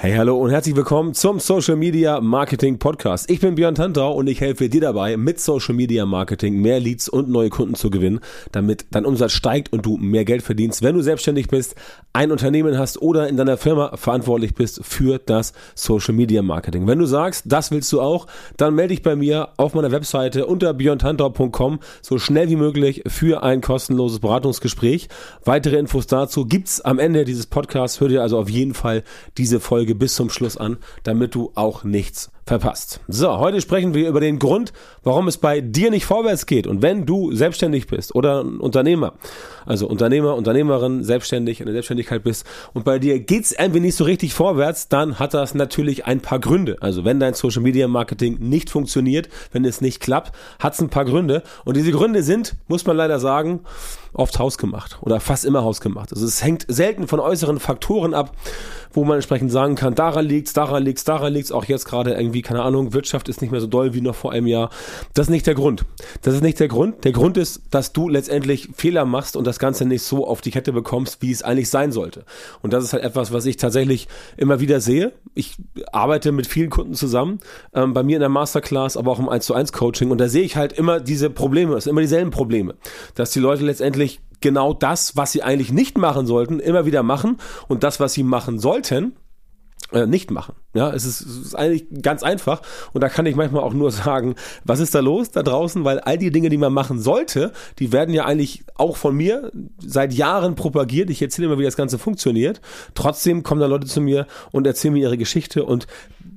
Hey, hallo und herzlich willkommen zum Social Media Marketing Podcast. Ich bin Björn Tantau und ich helfe dir dabei, mit Social Media Marketing mehr Leads und neue Kunden zu gewinnen, damit dein Umsatz steigt und du mehr Geld verdienst, wenn du selbstständig bist, ein Unternehmen hast oder in deiner Firma verantwortlich bist für das Social Media Marketing. Wenn du sagst, das willst du auch, dann melde dich bei mir auf meiner Webseite unter björntantau.com so schnell wie möglich für ein kostenloses Beratungsgespräch. Weitere Infos dazu gibt's am Ende dieses Podcasts. Hör dir also auf jeden Fall diese Folge Folge bis zum Schluss an, damit du auch nichts verpasst. So, heute sprechen wir über den Grund, warum es bei dir nicht vorwärts geht. Und wenn du selbstständig bist oder Unternehmer, also Unternehmer, Unternehmerin, selbstständig, in der Selbstständigkeit bist und bei dir geht's irgendwie nicht so richtig vorwärts, dann hat das natürlich ein paar Gründe. Also wenn dein Social Media Marketing nicht funktioniert, wenn es nicht klappt, hat's ein paar Gründe. Und diese Gründe sind, muss man leider sagen, oft hausgemacht oder fast immer hausgemacht. Also es hängt selten von äußeren Faktoren ab, wo man entsprechend sagen kann, daran liegt's, daran liegt's, daran liegt's. Auch jetzt gerade irgendwie, keine Ahnung, Wirtschaft ist nicht mehr so doll wie noch vor einem Jahr. Das ist nicht der Grund. Das ist nicht der Grund. Der Grund ist, dass du letztendlich Fehler machst und das Ganze nicht so auf die Kette bekommst, wie es eigentlich sein sollte. Und das ist halt etwas, was ich tatsächlich immer wieder sehe. Ich arbeite mit vielen Kunden zusammen, ähm, bei mir in der Masterclass, aber auch im 1 zu 1 Coaching und da sehe ich halt immer diese Probleme, es sind immer dieselben Probleme, dass die Leute letztendlich genau das, was sie eigentlich nicht machen sollten, immer wieder machen und das, was sie machen sollten, nicht machen. Ja, es ist, es ist eigentlich ganz einfach und da kann ich manchmal auch nur sagen, was ist da los da draußen, weil all die Dinge, die man machen sollte, die werden ja eigentlich auch von mir seit Jahren propagiert. Ich erzähle immer, wie das Ganze funktioniert. Trotzdem kommen da Leute zu mir und erzählen mir ihre Geschichte und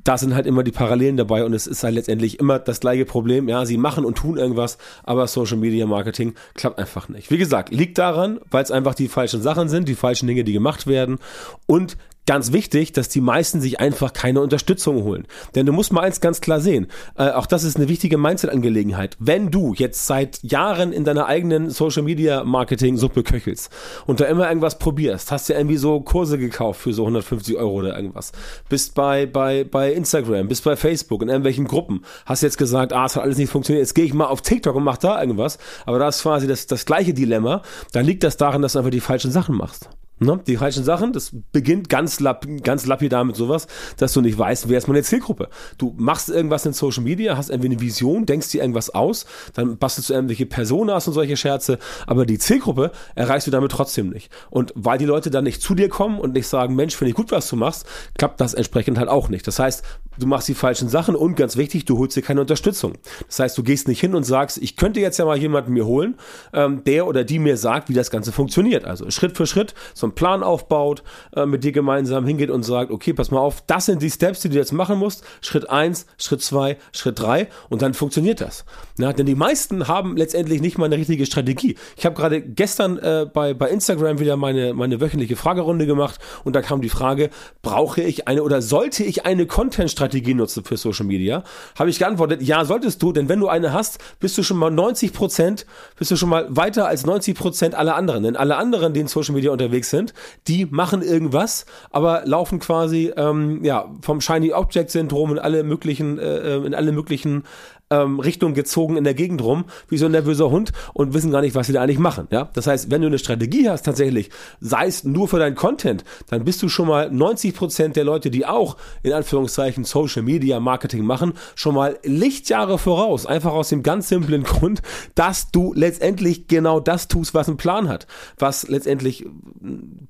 da sind halt immer die Parallelen dabei und es ist halt letztendlich immer das gleiche Problem. Ja, sie machen und tun irgendwas, aber Social Media Marketing klappt einfach nicht. Wie gesagt, liegt daran, weil es einfach die falschen Sachen sind, die falschen Dinge, die gemacht werden und ganz wichtig, dass die meisten sich einfach keine Unterstützung holen. Denn du musst mal eins ganz klar sehen, äh, auch das ist eine wichtige Mindset-Angelegenheit. Wenn du jetzt seit Jahren in deiner eigenen Social-Media-Marketing-Suppe köchelst und da immer irgendwas probierst, hast ja irgendwie so Kurse gekauft für so 150 Euro oder irgendwas, bist bei, bei, bei Instagram, bist bei Facebook in irgendwelchen Gruppen, hast jetzt gesagt, ah, es hat alles nicht funktioniert, jetzt gehe ich mal auf TikTok und mach da irgendwas, aber da ist quasi das, das gleiche Dilemma, dann liegt das daran, dass du einfach die falschen Sachen machst. Ne? Die falschen Sachen, das beginnt ganz, lap ganz lapidar mit sowas, dass du nicht weißt, wer ist meine Zielgruppe. Du machst irgendwas in Social Media, hast irgendwie eine Vision, denkst dir irgendwas aus, dann bastelst du irgendwelche Personas und solche Scherze, aber die Zielgruppe erreichst du damit trotzdem nicht. Und weil die Leute dann nicht zu dir kommen und nicht sagen, Mensch, finde ich gut, was du machst, klappt das entsprechend halt auch nicht. Das heißt, du machst die falschen Sachen und ganz wichtig, du holst dir keine Unterstützung. Das heißt, du gehst nicht hin und sagst, ich könnte jetzt ja mal jemanden mir holen, ähm, der oder die mir sagt, wie das Ganze funktioniert. Also Schritt für Schritt so einen Plan aufbaut, äh, mit dir gemeinsam hingeht und sagt, okay, pass mal auf, das sind die Steps, die du jetzt machen musst. Schritt eins, Schritt zwei, Schritt drei und dann funktioniert das. Ja, denn die meisten haben letztendlich nicht mal eine richtige Strategie. Ich habe gerade gestern äh, bei, bei Instagram wieder meine, meine wöchentliche Fragerunde gemacht und da kam die Frage, brauche ich eine oder sollte ich eine Content-Strategie nutzen für Social Media? Habe ich geantwortet, ja, solltest du, denn wenn du eine hast, bist du schon mal 90 Prozent, bist du schon mal weiter als 90 Prozent aller anderen. Denn alle anderen, die in Social Media unterwegs sind, die machen irgendwas, aber laufen quasi ähm, ja vom Shiny Object Syndrom in alle möglichen äh, äh in alle möglichen ähm, Richtung gezogen in der Gegend rum, wie so ein nervöser Hund und wissen gar nicht, was sie da eigentlich machen. Ja? Das heißt, wenn du eine Strategie hast tatsächlich, sei es nur für deinen Content, dann bist du schon mal 90 Prozent der Leute, die auch in Anführungszeichen Social Media Marketing machen, schon mal Lichtjahre voraus. Einfach aus dem ganz simplen Grund, dass du letztendlich genau das tust, was ein Plan hat. Was letztendlich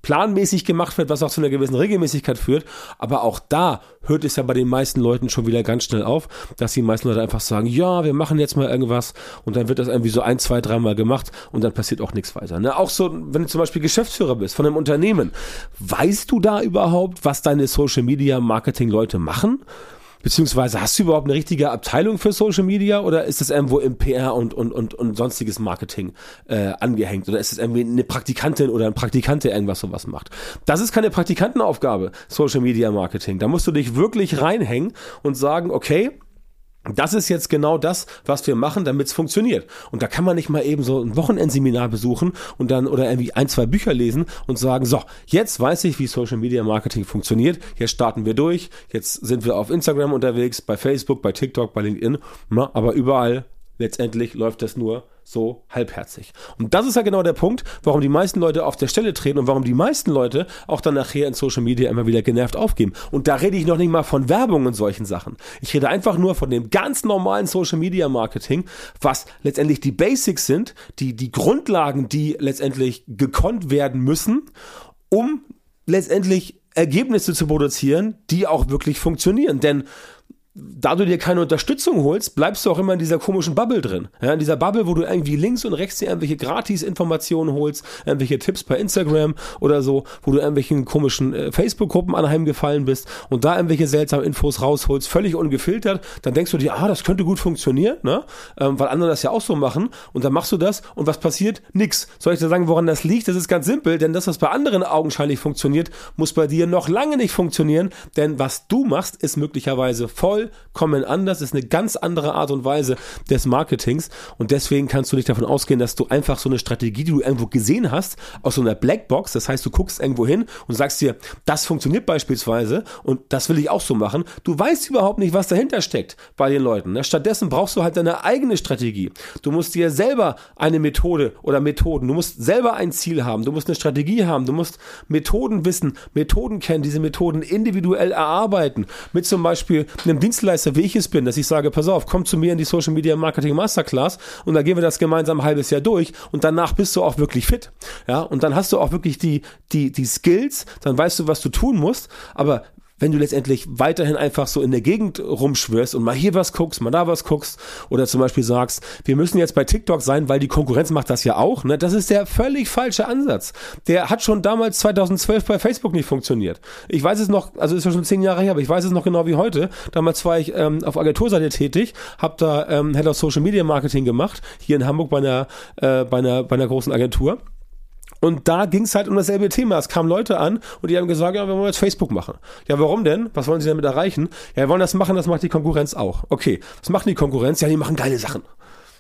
planmäßig gemacht wird, was auch zu einer gewissen Regelmäßigkeit führt. Aber auch da hört es ja bei den meisten Leuten schon wieder ganz schnell auf, dass die meisten Leute einfach sagen, ja, wir machen jetzt mal irgendwas und dann wird das irgendwie so ein, zwei, dreimal gemacht und dann passiert auch nichts weiter. Ne? Auch so, wenn du zum Beispiel Geschäftsführer bist von einem Unternehmen, weißt du da überhaupt, was deine Social Media Marketing Leute machen? Beziehungsweise hast du überhaupt eine richtige Abteilung für Social Media oder ist das irgendwo im PR und, und, und, und sonstiges Marketing äh, angehängt? Oder ist es irgendwie eine Praktikantin oder ein Praktikant, der irgendwas sowas macht? Das ist keine Praktikantenaufgabe, Social Media Marketing. Da musst du dich wirklich reinhängen und sagen, okay, das ist jetzt genau das, was wir machen, damit es funktioniert. Und da kann man nicht mal eben so ein Wochenendseminar besuchen und dann oder irgendwie ein, zwei Bücher lesen und sagen, so, jetzt weiß ich, wie Social Media Marketing funktioniert. Jetzt starten wir durch. Jetzt sind wir auf Instagram unterwegs, bei Facebook, bei TikTok, bei LinkedIn. Aber überall letztendlich läuft das nur so halbherzig. Und das ist ja genau der Punkt, warum die meisten Leute auf der Stelle treten und warum die meisten Leute auch dann nachher in Social Media immer wieder genervt aufgeben. Und da rede ich noch nicht mal von Werbung und solchen Sachen. Ich rede einfach nur von dem ganz normalen Social Media Marketing, was letztendlich die Basics sind, die, die Grundlagen, die letztendlich gekonnt werden müssen, um letztendlich Ergebnisse zu produzieren, die auch wirklich funktionieren. Denn da du dir keine Unterstützung holst, bleibst du auch immer in dieser komischen Bubble drin. Ja, in dieser Bubble, wo du irgendwie links und rechts dir irgendwelche Gratis-Informationen holst, irgendwelche Tipps per Instagram oder so, wo du irgendwelchen komischen äh, Facebook-Gruppen anheimgefallen bist und da irgendwelche seltsamen Infos rausholst, völlig ungefiltert, dann denkst du dir, ah, das könnte gut funktionieren, ne? Ähm, weil andere das ja auch so machen und dann machst du das und was passiert? Nix. Soll ich dir sagen, woran das liegt? Das ist ganz simpel, denn das, was bei anderen augenscheinlich funktioniert, muss bei dir noch lange nicht funktionieren, denn was du machst, ist möglicherweise voll vollkommen anders, ist eine ganz andere Art und Weise des Marketings und deswegen kannst du nicht davon ausgehen, dass du einfach so eine Strategie, die du irgendwo gesehen hast, aus so einer Blackbox, das heißt, du guckst irgendwo hin und sagst dir, das funktioniert beispielsweise und das will ich auch so machen. Du weißt überhaupt nicht, was dahinter steckt bei den Leuten. Ne? Stattdessen brauchst du halt deine eigene Strategie. Du musst dir selber eine Methode oder Methoden, du musst selber ein Ziel haben, du musst eine Strategie haben, du musst Methoden wissen, Methoden kennen, diese Methoden individuell erarbeiten, mit zum Beispiel einem Dienst Dienstleister, wie ich es bin, dass ich sage, pass auf, komm zu mir in die Social Media Marketing Masterclass und dann gehen wir das gemeinsam ein halbes Jahr durch und danach bist du auch wirklich fit. Ja, und dann hast du auch wirklich die, die, die Skills, dann weißt du, was du tun musst. Aber wenn du letztendlich weiterhin einfach so in der Gegend rumschwörst und mal hier was guckst, mal da was guckst oder zum Beispiel sagst, wir müssen jetzt bei TikTok sein, weil die Konkurrenz macht das ja auch, ne? das ist der völlig falsche Ansatz. Der hat schon damals 2012 bei Facebook nicht funktioniert. Ich weiß es noch, also ist ja schon zehn Jahre her, aber ich weiß es noch genau wie heute. Damals war ich ähm, auf Agenturseite tätig, habe da ähm, Head of Social Media Marketing gemacht, hier in Hamburg bei einer, äh, bei einer, bei einer großen Agentur. Und da ging es halt um dasselbe Thema. Es kamen Leute an und die haben gesagt, ja, wir wollen jetzt Facebook machen. Ja, warum denn? Was wollen sie damit erreichen? Ja, wir wollen das machen, das macht die Konkurrenz auch. Okay, was macht die Konkurrenz? Ja, die machen geile Sachen.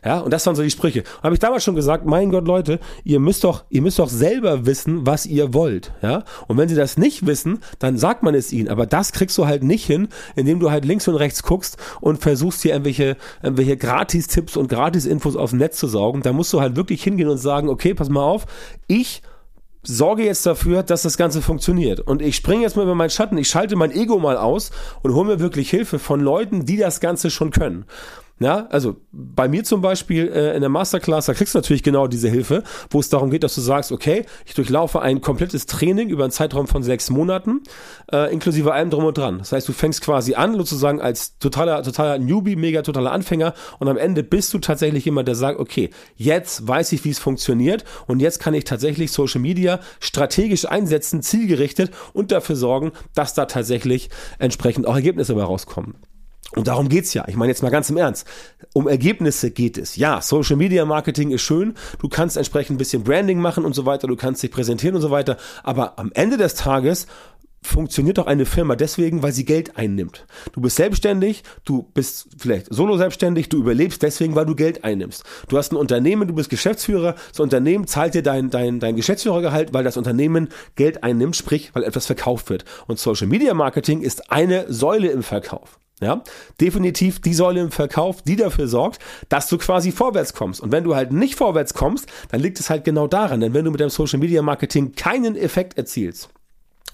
Ja, und das waren so die Sprüche. Habe ich damals schon gesagt, mein Gott, Leute, ihr müsst doch, ihr müsst doch selber wissen, was ihr wollt. Ja, und wenn sie das nicht wissen, dann sagt man es ihnen. Aber das kriegst du halt nicht hin, indem du halt links und rechts guckst und versuchst hier irgendwelche, irgendwelche Gratis-Tipps und Gratis-Infos aufs Netz zu saugen. Da musst du halt wirklich hingehen und sagen, okay, pass mal auf, ich sorge jetzt dafür, dass das Ganze funktioniert. Und ich springe jetzt mal über meinen Schatten, ich schalte mein Ego mal aus und hole mir wirklich Hilfe von Leuten, die das Ganze schon können. Ja, also bei mir zum Beispiel äh, in der Masterclass, da kriegst du natürlich genau diese Hilfe, wo es darum geht, dass du sagst, okay, ich durchlaufe ein komplettes Training über einen Zeitraum von sechs Monaten, äh, inklusive allem drum und dran. Das heißt, du fängst quasi an, sozusagen als totaler, totaler Newbie, mega totaler Anfänger und am Ende bist du tatsächlich jemand, der sagt, okay, jetzt weiß ich, wie es funktioniert und jetzt kann ich tatsächlich Social Media strategisch einsetzen, zielgerichtet und dafür sorgen, dass da tatsächlich entsprechend auch Ergebnisse dabei rauskommen. Und darum geht's ja. Ich meine jetzt mal ganz im Ernst. Um Ergebnisse geht es. Ja, Social Media Marketing ist schön. Du kannst entsprechend ein bisschen Branding machen und so weiter. Du kannst dich präsentieren und so weiter. Aber am Ende des Tages funktioniert doch eine Firma deswegen, weil sie Geld einnimmt. Du bist selbstständig, du bist vielleicht solo selbstständig, du überlebst deswegen, weil du Geld einnimmst. Du hast ein Unternehmen, du bist Geschäftsführer, das Unternehmen zahlt dir dein, dein, dein Geschäftsführergehalt, weil das Unternehmen Geld einnimmt, sprich, weil etwas verkauft wird. Und Social Media Marketing ist eine Säule im Verkauf. Ja, definitiv die Säule im Verkauf, die dafür sorgt, dass du quasi vorwärts kommst. Und wenn du halt nicht vorwärts kommst, dann liegt es halt genau daran, denn wenn du mit deinem Social Media Marketing keinen Effekt erzielst,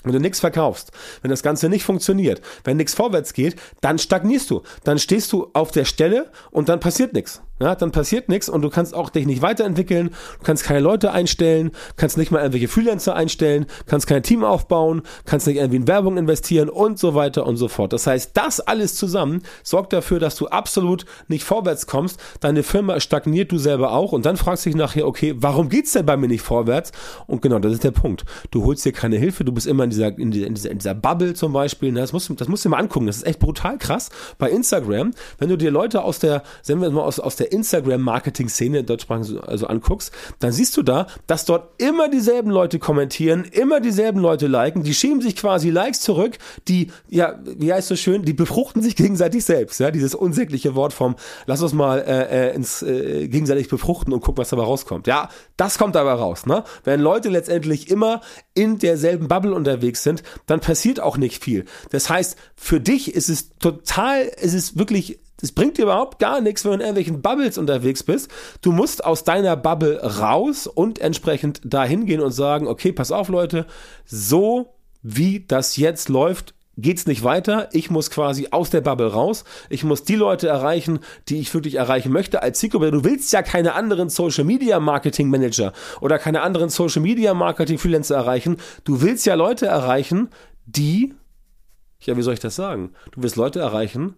wenn du nichts verkaufst, wenn das Ganze nicht funktioniert, wenn nichts vorwärts geht, dann stagnierst du. Dann stehst du auf der Stelle und dann passiert nichts ja, dann passiert nichts und du kannst auch dich nicht weiterentwickeln, du kannst keine Leute einstellen, kannst nicht mal irgendwelche Freelancer einstellen, kannst kein Team aufbauen, kannst nicht irgendwie in Werbung investieren und so weiter und so fort. Das heißt, das alles zusammen sorgt dafür, dass du absolut nicht vorwärts kommst, deine Firma stagniert, du selber auch und dann fragst du dich nachher, okay, warum geht's denn bei mir nicht vorwärts? Und genau, das ist der Punkt. Du holst dir keine Hilfe, du bist immer in dieser, in dieser, in dieser, in dieser Bubble zum Beispiel, ne? das musst, du, das musst du dir mal angucken, das ist echt brutal krass. Bei Instagram, wenn du dir Leute aus der, sagen wir mal aus, aus der der Instagram-Marketing-Szene in Deutschsprachen also anguckst, dann siehst du da, dass dort immer dieselben Leute kommentieren, immer dieselben Leute liken, die schieben sich quasi Likes zurück, die, ja, wie heißt so schön, die befruchten sich gegenseitig selbst, ja, dieses unsägliche Wort vom, lass uns mal äh, äh, ins äh, gegenseitig befruchten und gucken, was dabei rauskommt. Ja, das kommt dabei raus, ne? Wenn Leute letztendlich immer in derselben Bubble unterwegs sind, dann passiert auch nicht viel. Das heißt, für dich ist es total, ist es wirklich das bringt dir überhaupt gar nichts, wenn du in irgendwelchen Bubbles unterwegs bist. Du musst aus deiner Bubble raus und entsprechend dahin gehen und sagen, okay, pass auf Leute, so wie das jetzt läuft, geht's nicht weiter. Ich muss quasi aus der Bubble raus. Ich muss die Leute erreichen, die ich wirklich erreichen möchte als Zielgruppe. Du willst ja keine anderen Social Media Marketing Manager oder keine anderen Social Media Marketing Freelancer erreichen. Du willst ja Leute erreichen, die, ja, wie soll ich das sagen? Du willst Leute erreichen,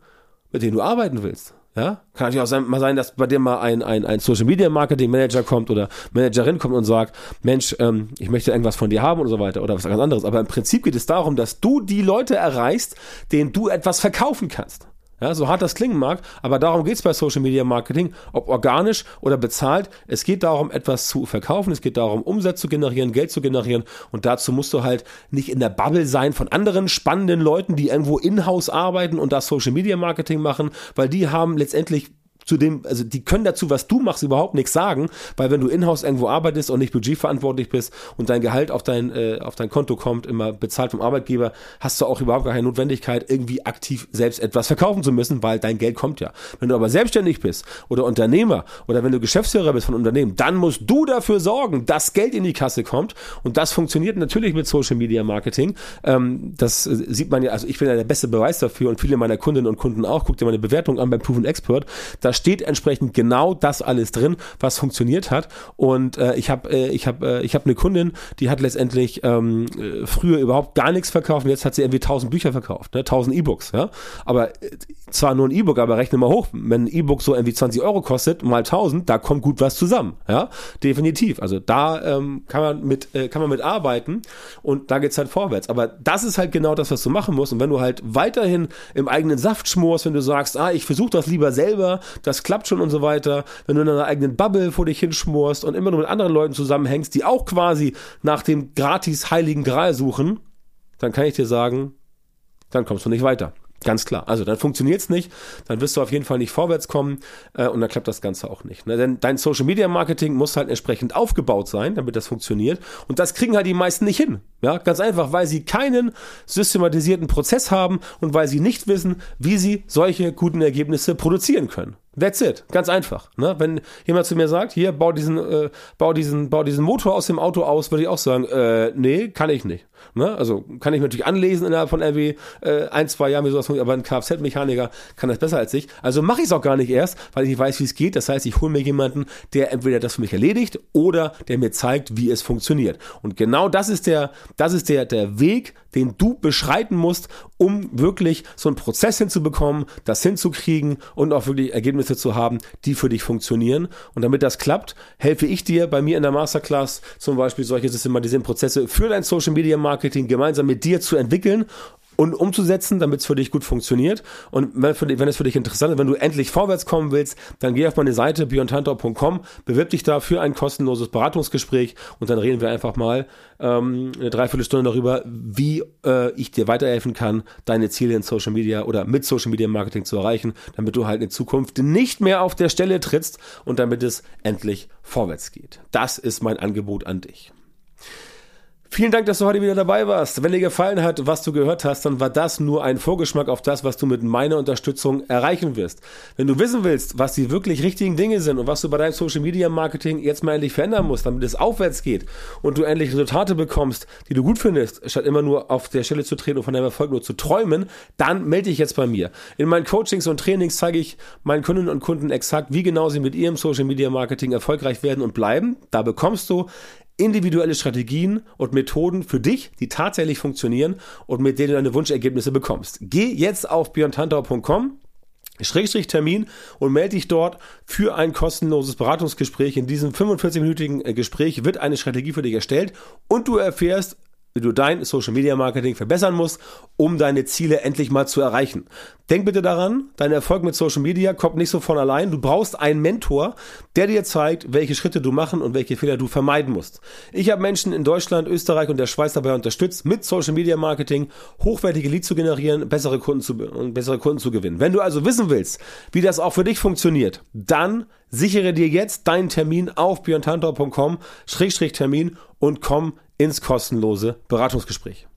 mit denen du arbeiten willst. Ja, kann natürlich auch sein, mal sein, dass bei dir mal ein, ein, ein Social Media Marketing Manager kommt oder Managerin kommt und sagt, Mensch, ähm, ich möchte irgendwas von dir haben und so weiter oder was ganz anderes. Aber im Prinzip geht es darum, dass du die Leute erreichst, denen du etwas verkaufen kannst. Ja, so hart das klingen mag, aber darum geht's bei Social Media Marketing, ob organisch oder bezahlt. Es geht darum, etwas zu verkaufen, es geht darum, Umsatz zu generieren, Geld zu generieren und dazu musst du halt nicht in der Bubble sein von anderen spannenden Leuten, die irgendwo in-house arbeiten und da Social Media Marketing machen, weil die haben letztendlich zu dem, also die können dazu, was du machst, überhaupt nichts sagen, weil wenn du in-house irgendwo arbeitest und nicht budgetverantwortlich bist und dein Gehalt auf dein, äh, auf dein Konto kommt, immer bezahlt vom Arbeitgeber, hast du auch überhaupt keine Notwendigkeit, irgendwie aktiv selbst etwas verkaufen zu müssen, weil dein Geld kommt ja. Wenn du aber selbstständig bist oder Unternehmer oder wenn du Geschäftsführer bist von Unternehmen, dann musst du dafür sorgen, dass Geld in die Kasse kommt und das funktioniert natürlich mit Social Media Marketing. Ähm, das äh, sieht man ja, also ich bin ja der beste Beweis dafür und viele meiner Kundinnen und Kunden auch. Guck dir meine Bewertung an beim Proven Expert. Da steht entsprechend genau das alles drin, was funktioniert hat. Und äh, ich habe äh, ich hab, äh, ich hab eine Kundin, die hat letztendlich ähm, äh, früher überhaupt gar nichts verkauft und jetzt hat sie irgendwie 1000 Bücher verkauft, ne? 1000 E-Books. Ja? Aber äh, zwar nur ein E-Book, aber rechne mal hoch, wenn ein E-Book so irgendwie 20 Euro kostet, mal 1000, da kommt gut was zusammen. Ja, definitiv. Also da ähm, kann man mit äh, kann man mit arbeiten und da geht's halt vorwärts. Aber das ist halt genau das, was du machen musst. Und wenn du halt weiterhin im eigenen Saft schmorst, wenn du sagst, ah, ich versuche das lieber selber, das klappt schon und so weiter, wenn du in deiner eigenen Bubble vor dich hinschmorst und immer nur mit anderen Leuten zusammenhängst, die auch quasi nach dem gratis heiligen Gral suchen, dann kann ich dir sagen, dann kommst du nicht weiter. Ganz klar. Also dann funktioniert's nicht, dann wirst du auf jeden Fall nicht vorwärts kommen äh, und dann klappt das Ganze auch nicht. Ne? Denn dein Social Media Marketing muss halt entsprechend aufgebaut sein, damit das funktioniert. Und das kriegen halt die meisten nicht hin. Ja, ganz einfach, weil sie keinen systematisierten Prozess haben und weil sie nicht wissen, wie sie solche guten Ergebnisse produzieren können. That's it. Ganz einfach. Ne? Wenn jemand zu mir sagt, hier, bau diesen, äh, bau diesen, bau diesen Motor aus dem Auto aus, würde ich auch sagen, äh, nee, kann ich nicht. Ne? Also kann ich mir natürlich anlesen innerhalb von irgendwie äh, ein, zwei Jahren, wie sowas aber ein Kfz-Mechaniker kann das besser als ich. Also mache ich es auch gar nicht erst, weil ich nicht weiß, wie es geht. Das heißt, ich hole mir jemanden, der entweder das für mich erledigt oder der mir zeigt, wie es funktioniert. Und genau das ist der, das ist der, der Weg, den du beschreiten musst, um wirklich so einen Prozess hinzubekommen, das hinzukriegen und auch wirklich Ergebnisse zu haben, die für dich funktionieren. Und damit das klappt, helfe ich dir bei mir in der Masterclass zum Beispiel solche systematisierten Prozesse für dein Social Media Marketing gemeinsam mit dir zu entwickeln und umzusetzen, damit es für dich gut funktioniert. Und wenn, wenn es für dich interessant ist, wenn du endlich vorwärts kommen willst, dann geh auf meine Seite beyondhunter.com, bewirb dich da für ein kostenloses Beratungsgespräch und dann reden wir einfach mal ähm, eine Dreiviertelstunde darüber, wie äh, ich dir weiterhelfen kann, deine Ziele in Social Media oder mit Social Media Marketing zu erreichen, damit du halt in Zukunft nicht mehr auf der Stelle trittst und damit es endlich vorwärts geht. Das ist mein Angebot an dich. Vielen Dank, dass du heute wieder dabei warst. Wenn dir gefallen hat, was du gehört hast, dann war das nur ein Vorgeschmack auf das, was du mit meiner Unterstützung erreichen wirst. Wenn du wissen willst, was die wirklich richtigen Dinge sind und was du bei deinem Social Media Marketing jetzt mal endlich verändern musst, damit es aufwärts geht und du endlich Resultate bekommst, die du gut findest, statt immer nur auf der Stelle zu treten und von deinem Erfolg nur zu träumen, dann melde dich jetzt bei mir. In meinen Coachings und Trainings zeige ich meinen Kundinnen und Kunden exakt, wie genau sie mit ihrem Social Media Marketing erfolgreich werden und bleiben. Da bekommst du individuelle Strategien und Methoden für dich, die tatsächlich funktionieren und mit denen du deine Wunschergebnisse bekommst. Geh jetzt auf björntantau.com Schrägstrich Termin und melde dich dort für ein kostenloses Beratungsgespräch. In diesem 45-minütigen äh, Gespräch wird eine Strategie für dich erstellt und du erfährst, wie du dein Social Media Marketing verbessern musst, um deine Ziele endlich mal zu erreichen. Denk bitte daran, dein Erfolg mit Social Media kommt nicht so von allein. Du brauchst einen Mentor, der dir zeigt, welche Schritte du machen und welche Fehler du vermeiden musst. Ich habe Menschen in Deutschland, Österreich und der Schweiz dabei unterstützt, mit Social Media Marketing hochwertige Leads zu generieren, bessere Kunden zu, und bessere Kunden zu gewinnen. Wenn du also wissen willst, wie das auch für dich funktioniert, dann sichere dir jetzt deinen Termin auf björntantor.com-termin und komm ins kostenlose Beratungsgespräch.